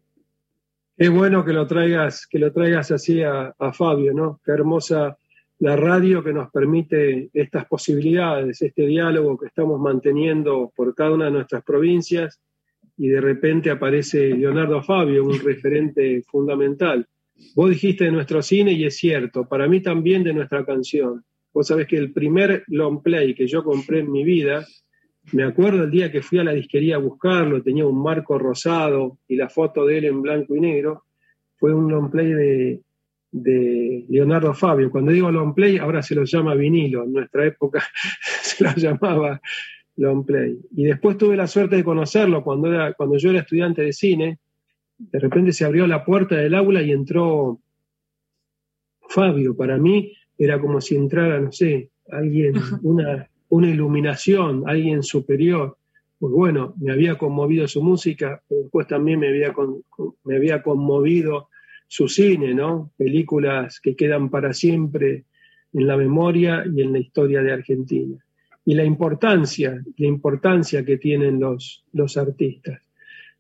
Es bueno que lo traigas, que lo traigas así a, Fabio, ¿no? Qué hermosa la radio que nos permite estas posibilidades, este diálogo que estamos manteniendo por cada una de nuestras provincias y de repente aparece Leonardo Fabio, un referente fundamental. Vos dijiste de nuestro cine y es cierto, para mí también de nuestra canción. Vos sabés que el primer long play que yo compré en mi vida me acuerdo el día que fui a la disquería a buscarlo, tenía un marco rosado y la foto de él en blanco y negro. Fue un long play de, Leonardo Fabio. Cuando digo long play, ahora se lo llama vinilo. En nuestra época se lo llamaba long play. Y después tuve la suerte de conocerlo cuando, era, cuando yo era estudiante de cine. De repente se abrió la puerta del aula y entró Fabio. Para mí era como si entrara, no sé, alguien, una una iluminación, alguien superior. Pues bueno, me había conmovido su música, pero después también me había, me había conmovido su cine, ¿no? Películas que quedan para siempre en la memoria y en la historia de Argentina. Y la importancia, la importancia que tienen los, los artistas.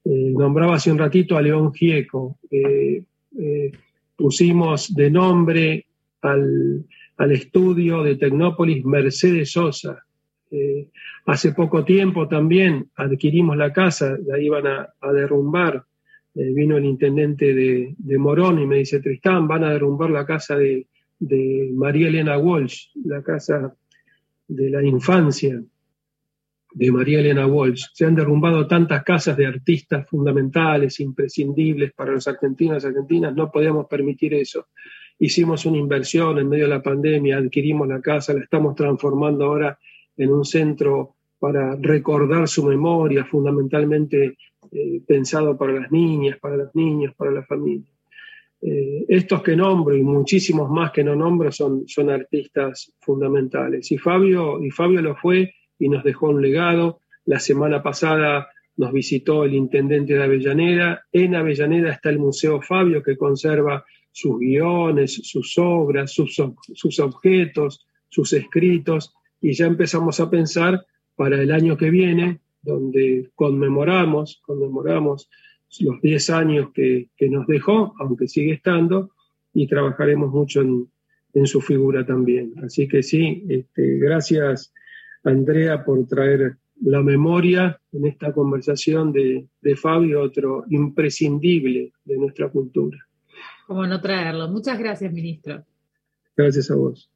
Eh, nombraba hace un ratito a León Gieco. Eh, eh, pusimos de nombre al, al estudio de Tecnópolis Mercedes Sosa. Hace poco tiempo también adquirimos la casa, la iban a, derrumbar. Eh, vino el intendente de, Morón y me dice, Tristán, van a derrumbar la casa de, María Elena Walsh, la casa de la infancia. de María Elena Walsh. Se han derrumbado tantas casas de artistas fundamentales, imprescindibles para los argentinos y argentinas, no podíamos permitir eso. Hicimos una inversión en medio de la pandemia, adquirimos la casa, la estamos transformando ahora en un centro para recordar su memoria, fundamentalmente eh, pensado para las niñas, para los niños, para la familia. Eh, estos que nombro y muchísimos más que no nombro son, son artistas fundamentales. Y Fabio, y Fabio lo fue y nos dejó un legado. La semana pasada nos visitó el intendente de Avellaneda. En Avellaneda está el Museo Fabio que conserva sus guiones, sus obras, sus, sus objetos, sus escritos. Y ya empezamos a pensar para el año que viene, donde conmemoramos, conmemoramos los 10 años que, nos dejó, aunque sigue estando, y trabajaremos mucho en, su figura también. Así que sí, este, gracias Andrea por traer la memoria en esta conversación de, de Fabio, otro imprescindible de nuestra cultura. ¿Cómo no traerlo? Muchas gracias, ministro. Gracias a vos.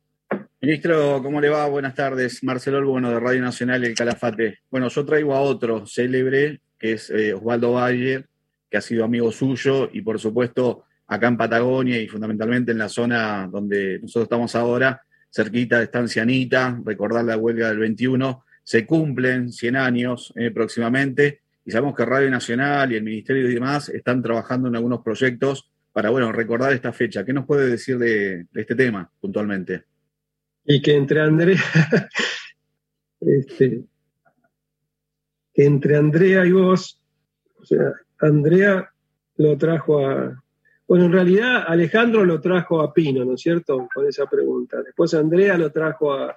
Ministro, ¿cómo le va? Buenas tardes. Marcelo bueno de Radio Nacional El Calafate. Bueno, yo traigo a otro célebre, que es eh, Osvaldo Valle, que ha sido amigo suyo y por supuesto acá en Patagonia y fundamentalmente en la zona donde nosotros estamos ahora, cerquita de Estancia Anita, recordar la huelga del 21, se cumplen 100 años eh, próximamente y sabemos que Radio Nacional y el Ministerio y demás están trabajando en algunos proyectos para, bueno, recordar esta fecha. ¿Qué nos puede decir de, este tema puntualmente? Y que entre Andrea, este, que entre Andrea y vos, o sea, Andrea lo trajo a... Bueno, en realidad Alejandro lo trajo a Pino, ¿no es cierto? Con esa pregunta. Después Andrea lo trajo a,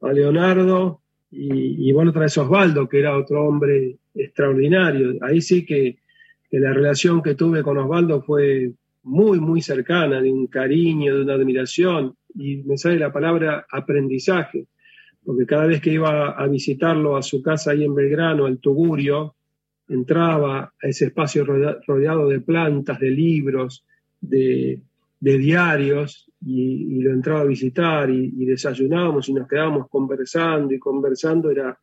Leonardo y, bueno, otra vez Osvaldo, que era otro hombre extraordinario. Ahí sí que, la relación que tuve con Osvaldo fue muy, muy cercana, de un cariño, de una admiración, y me sale la palabra aprendizaje, porque cada vez que iba a visitarlo a su casa ahí en Belgrano, el Tugurio, entraba a ese espacio rodeado de plantas, de libros, de, diarios, y, lo entraba a visitar y, desayunábamos y nos quedábamos conversando y conversando, era,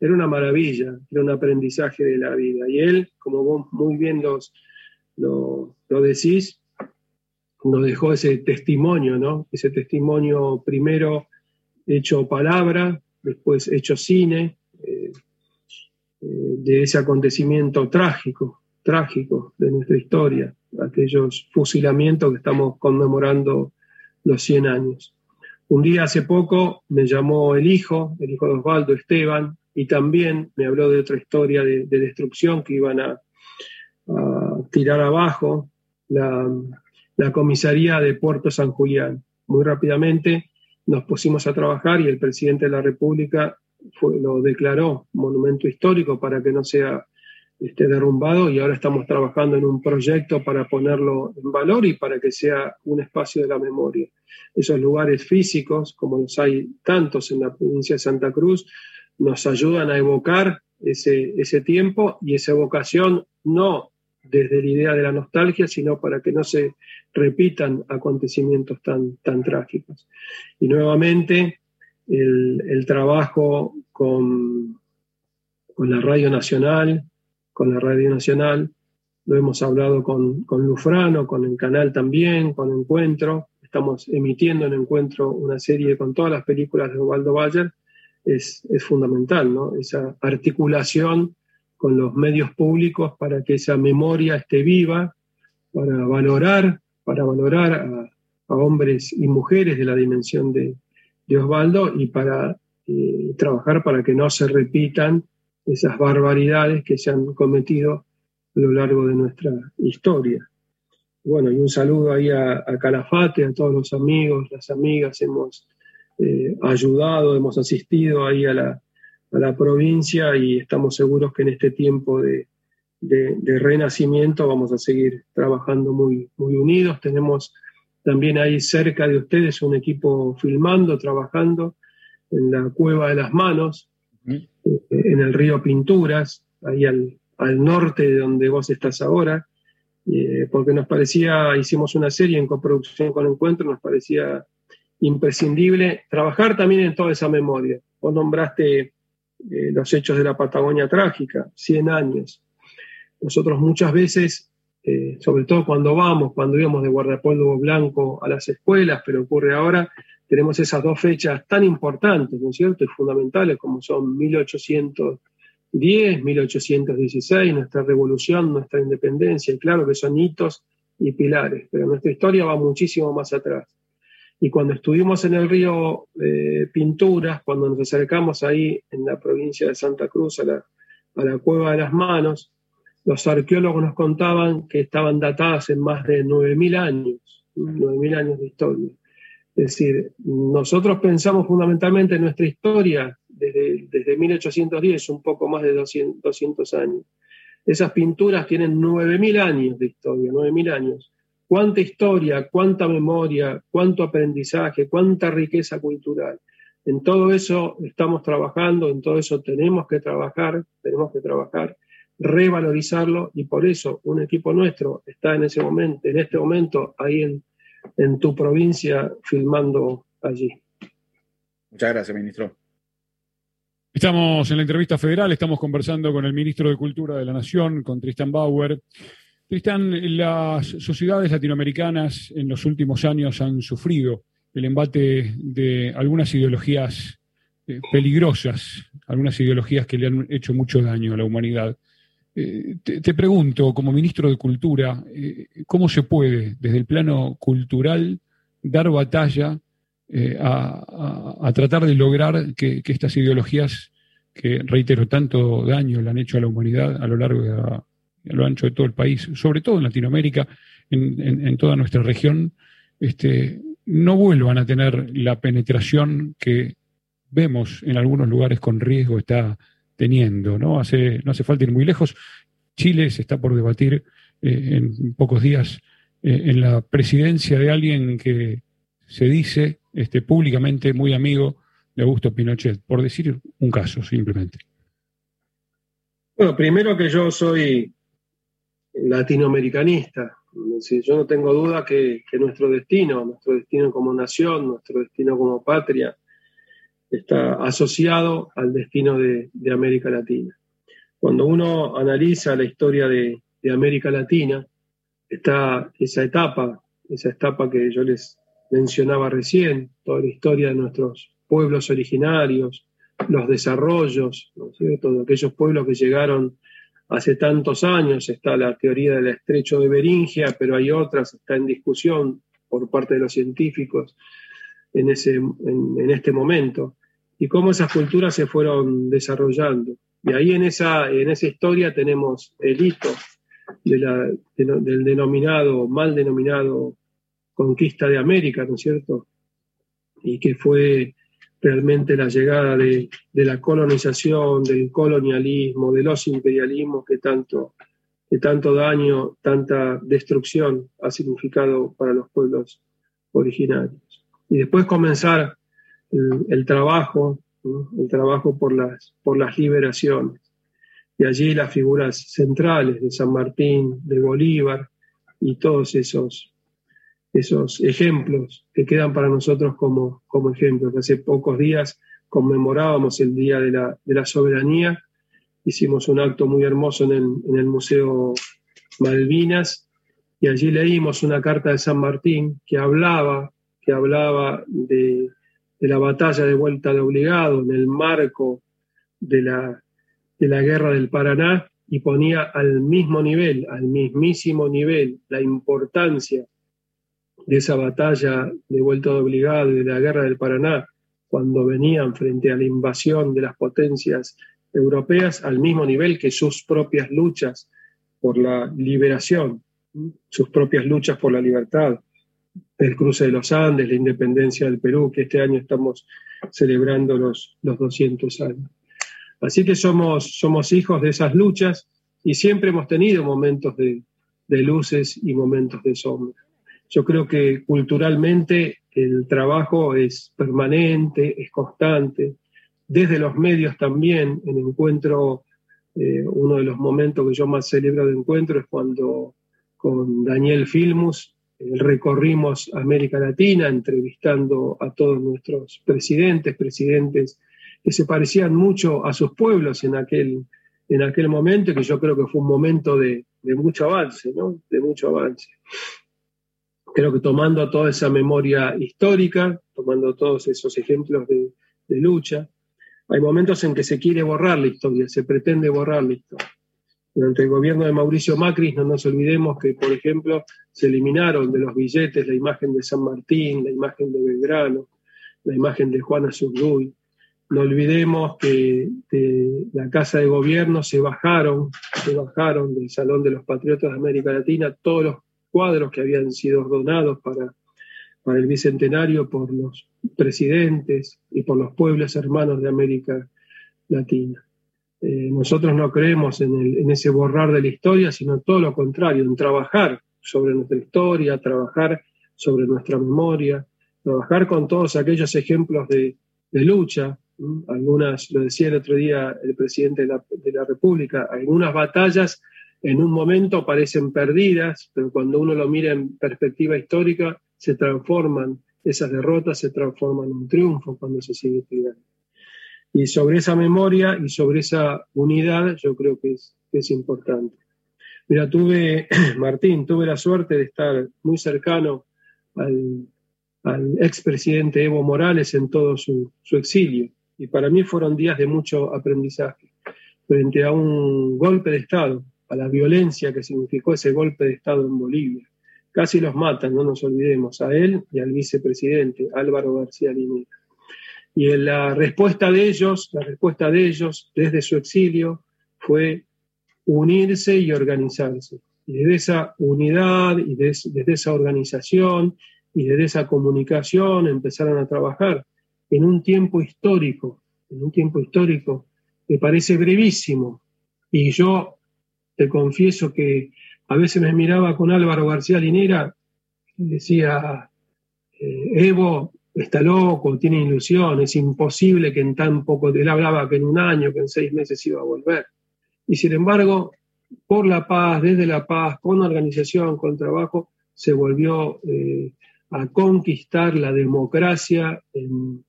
era una maravilla, era un aprendizaje de la vida. Y él, como vos muy bien los, lo, lo decís, nos dejó ese testimonio, ¿no? Ese testimonio primero hecho palabra, después hecho cine, de ese acontecimiento trágico, trágico de nuestra historia, aquellos fusilamientos que estamos conmemorando los 100 años. Un día hace poco me llamó el hijo, el hijo de Osvaldo, Esteban, y también me habló de otra historia de, destrucción que iban a, tirar abajo la, la comisaría de Puerto San Julián. Muy rápidamente nos pusimos a trabajar y el presidente de la República lo declaró monumento histórico para que no sea este, derrumbado y ahora estamos trabajando en un proyecto para ponerlo en valor y para que sea un espacio de la memoria. Esos lugares físicos, como los hay tantos en la provincia de Santa Cruz, nos ayudan a evocar ese, ese tiempo y esa evocación no desde la idea de la nostalgia, sino para que no se repitan acontecimientos tan, tan trágicos. Y nuevamente, el, trabajo con, con, la Radio Nacional, con la Radio Nacional, lo hemos hablado con, con Lufrano, con el canal también, con Encuentro, estamos emitiendo en Encuentro una serie con todas las películas de Osvaldo Bayer, es, es fundamental, ¿no? Esa articulación con los medios públicos para que esa memoria esté viva, para valorar, para valorar a, hombres y mujeres de la dimensión de, de Osvaldo y para eh, trabajar para que no se repitan esas barbaridades que se han cometido a lo largo de nuestra historia. Bueno, y un saludo ahí a, Calafate, a todos los amigos, las amigas, hemos eh, ayudado, hemos asistido ahí a la, provincia y estamos seguros que en este tiempo de, de, renacimiento vamos a seguir trabajando muy, muy unidos. Tenemos también hay cerca de ustedes un equipo filmando, trabajando en la Cueva de las Manos, eh, en el río Pinturas, ahí al, norte de donde vos estás ahora, eh, porque nos parecía, hicimos una serie en coproducción con Encuentro, nos parecía imprescindible trabajar también en toda esa memoria. Vos nombraste eh, los hechos de la Patagonia trágica, 100 años. Nosotros muchas veces, eh, sobre todo cuando vamos, cuando íbamos de guardapolvo blanco a las escuelas, pero ocurre ahora, tenemos esas dos fechas tan importantes, ¿no es cierto?, y fundamentales como son 1810, 1816, nuestra revolución, nuestra independencia, y claro que son hitos y pilares, pero nuestra historia va muchísimo más atrás. Y cuando estuvimos en el río eh, Pinturas, cuando nos acercamos ahí en la provincia de Santa Cruz a la, a la Cueva de las Manos, los arqueólogos nos contaban que estaban datadas en más de 9.000 años, 9.000 años de historia. Es decir, nosotros pensamos fundamentalmente en nuestra historia desde, desde 1810, un poco más de 200, 200 años. Esas pinturas tienen 9.000 años de historia, 9.000 años cuánta historia, cuánta memoria, cuánto aprendizaje, cuánta riqueza cultural. En todo eso estamos trabajando, en todo eso tenemos que trabajar, tenemos que trabajar, revalorizarlo y por eso un equipo nuestro está en ese momento, en este momento ahí en, en tu provincia filmando allí. Muchas gracias, ministro. Estamos en la entrevista federal, estamos conversando con el ministro de Cultura de la Nación, con Tristan Bauer. Tristán, las sociedades latinoamericanas en los últimos años han sufrido el embate de algunas ideologías eh, peligrosas, algunas ideologías que le han hecho mucho daño a la humanidad. Eh, te, pregunto, como ministro de Cultura, eh, ¿cómo se puede, desde el plano cultural, dar batalla a, tratar de lograr que, que, estas ideologías, que reitero, tanto daño le han hecho a la humanidad a lo largo de la, a lo ancho de todo el país, sobre todo en Latinoamérica, en, toda nuestra región, este, no vuelvan a tener la penetración que vemos en algunos lugares con riesgo está teniendo. ¿no? Hace, no hace falta ir muy lejos. Chile se está por debatir eh, en pocos días eh, en la presidencia de alguien que se dice este, públicamente muy amigo de Augusto Pinochet, por decir un caso simplemente. Bueno, primero que yo soy latinoamericanista. yo no tengo duda que, nuestro destino, nuestro destino como nación, nuestro destino como patria, está asociado al destino de, América Latina. Cuando uno analiza la historia de, América Latina, está esa etapa, esa etapa que yo les mencionaba recién, toda la historia de nuestros pueblos originarios, los desarrollos, ¿no todos aquellos pueblos que llegaron hace tantos años, está la teoría del estrecho de Beringia, pero hay otras, está en discusión por parte de los científicos en, ese, en, este momento, y cómo esas culturas se fueron desarrollando. Y ahí en esa, en esa historia tenemos el hito del denominado, mal denominado conquista de América, ¿no es cierto? Y que fue realmente la llegada de, la colonización, del colonialismo, de los imperialismos que tanto, tanto daño, tanta destrucción ha significado para los pueblos originarios. Y después comenzar el, trabajo, el trabajo por las, por las liberaciones. Y allí las figuras centrales de San Martín, de Bolívar y todos esos esos ejemplos que quedan para nosotros como, como ejemplos. Hace pocos días conmemorábamos el Día de la, de la Soberanía, hicimos un acto muy hermoso en el, en el, Museo Malvinas y allí leímos una carta de San Martín que hablaba, que hablaba de, de la batalla de vuelta de obligado en el marco de la, de la guerra del Paraná y ponía al mismo nivel, al mismísimo nivel, la importancia de esa batalla de vuelta y de la guerra del Paraná, cuando venían frente a la invasión de las potencias europeas al mismo nivel que sus propias luchas por la liberación, sus propias luchas por la libertad, el cruce de los Andes, la independencia del Perú, que este año estamos celebrando los, los 200 años. Así que somos, somos hijos de esas luchas y siempre hemos tenido momentos de, de luces y momentos de sombra. Yo creo que culturalmente el trabajo es permanente, es constante. Desde los medios también, en encuentro, eh, uno de los momentos que yo más celebro de encuentro es cuando con Daniel Filmus eh, recorrimos América Latina entrevistando a todos nuestros presidentes, presidentes que se parecían mucho a sus pueblos en aquel, en aquel momento, que yo creo que fue un momento de, mucho avance, ¿no? De mucho avance. Creo que tomando toda esa memoria histórica, tomando todos esos ejemplos de, lucha, hay momentos en que se quiere borrar la historia, se pretende borrar la historia. Durante el gobierno de Mauricio Macri, no nos olvidemos que, por ejemplo, se eliminaron de los billetes la imagen de San Martín, la imagen de Belgrano, la imagen de Juana Zurduy. No olvidemos que de la Casa de Gobierno se bajaron, se bajaron del Salón de los Patriotas de América Latina todos los cuadros que habían sido donados para, para el Bicentenario por los presidentes y por los pueblos hermanos de América Latina. Eh, nosotros no creemos en, ese borrar de la historia, sino todo lo contrario, en trabajar sobre nuestra historia, trabajar sobre nuestra memoria, trabajar con todos aquellos ejemplos de, lucha. Algunas, lo decía el otro día el presidente de la, de la República, algunas batallas en un momento parecen perdidas, pero cuando uno lo mira en perspectiva histórica, se transforman, esas derrotas se transforman en un triunfo cuando se sigue estudiando. Y sobre esa memoria y sobre esa unidad yo creo que es, es importante. Mira, tuve, Martín, tuve la suerte de estar muy cercano al, al expresidente Evo Morales en todo su, su exilio. Y para mí fueron días de mucho aprendizaje frente a un golpe de Estado, a la violencia que significó ese golpe de Estado en Bolivia. Casi los matan, no nos olvidemos, a él y al vicepresidente Álvaro García Linera. Y la respuesta de ellos, la respuesta de ellos desde su exilio fue unirse y organizarse. Y desde esa unidad y desde, esa organización y desde esa comunicación empezaron a trabajar en un tiempo histórico, en un tiempo histórico que parece brevísimo. Y yo te confieso que a veces me miraba con Álvaro García Linera y decía, eh, Evo, está loco, tiene ilusión, es imposible que en tan poco, él hablaba que en un año, que en seis meses iba a volver. Y sin embargo, por la paz, desde la paz, con organización, con trabajo, se volvió eh, a conquistar la democracia en,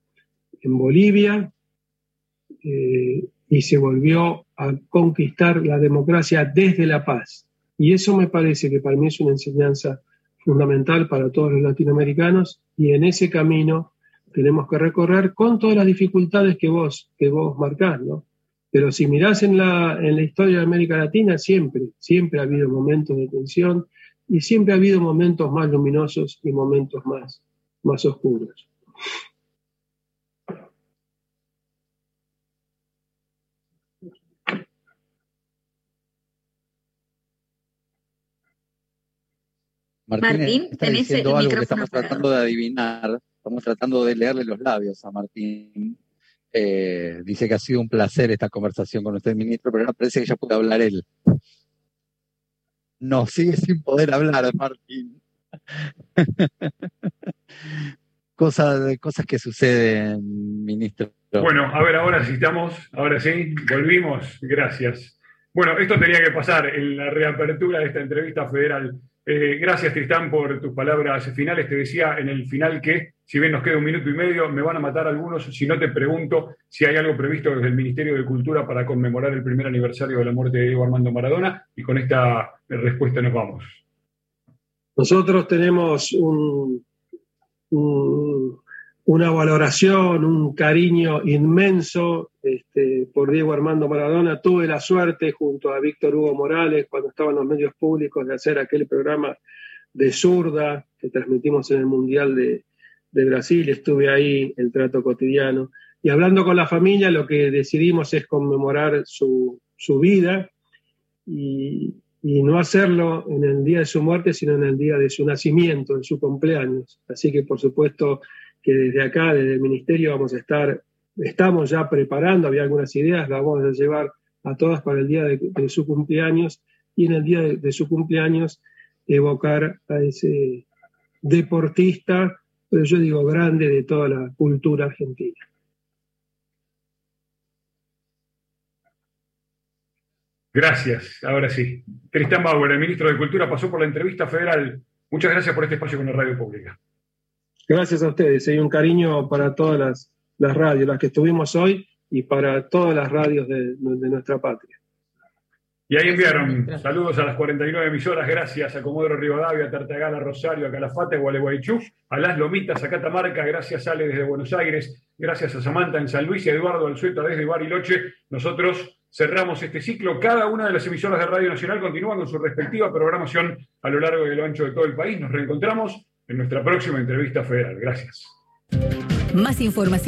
Bolivia eh, y se volvió a conquistar la democracia desde la paz. Y eso me parece que para mí es una enseñanza fundamental para todos los latinoamericanos y en ese camino tenemos que recorrer con todas las dificultades que vos, que vos marcás, ¿no? Pero si mirás en la, en la historia de América Latina, siempre, siempre ha habido momentos de tensión y siempre ha habido momentos más luminosos y momentos más, más oscuros. Martín, tenés el algo que estamos tratando de adivinar, estamos tratando de leerle los labios a Martín. Eh, dice que ha sido un placer esta conversación con usted, ministro, pero no parece que ya puede hablar él. No, sigue sin poder hablar, Martín. cosas, cosas que suceden, ministro. Bueno, a ver, ahora sí estamos, ahora sí, volvimos, gracias. Bueno, esto tenía que pasar en la reapertura de esta entrevista federal eh, gracias, Tristán, por tus palabras finales. Te decía en el final que, si bien nos queda un minuto y medio, me van a matar algunos si no te pregunto si hay algo previsto desde el Ministerio de Cultura para conmemorar el primer aniversario de la muerte de Diego Armando Maradona. Y con esta respuesta nos vamos. Nosotros tenemos un, una valoración, un cariño inmenso este, por Diego Armando Maradona. Tuve la suerte junto a Víctor Hugo Morales, cuando estaban los medios públicos, de hacer aquel programa de zurda que transmitimos en el Mundial de, Brasil. Estuve ahí, el trato cotidiano. Y hablando con la familia, lo que decidimos es conmemorar su, vida y, y no hacerlo en el día de su muerte, sino en el día de su nacimiento, en su cumpleaños. Así que, por supuesto, que desde acá, desde el Ministerio, vamos a estar, estamos ya preparando, había algunas ideas, las vamos a llevar a todas para el día de, su cumpleaños y en el día de, su cumpleaños evocar a ese deportista, pero yo digo grande de toda la cultura argentina. Gracias, ahora sí. Cristian Bauer, el ministro de Cultura, pasó por la entrevista federal. Muchas gracias por este espacio con la radio pública. Gracias a ustedes. Hay un cariño para todas las, radios, las que estuvimos hoy y para todas las radios de, de nuestra patria. Y ahí enviaron saludos a las 49 emisoras, gracias a Comodoro Rivadavia, a Tartagala, Rosario, a Calafate, a Gualeguaychú, a Las Lomitas, a Catamarca, gracias a Ale desde Buenos Aires, gracias a Samantha en San Luis y a Eduardo Alzueta desde Bariloche. Nosotros cerramos este ciclo. Cada una de las emisoras de Radio Nacional continúa con su respectiva programación a lo largo y lo ancho de todo el país. Nos reencontramos en nuestra próxima entrevista federal. Gracias. Más información.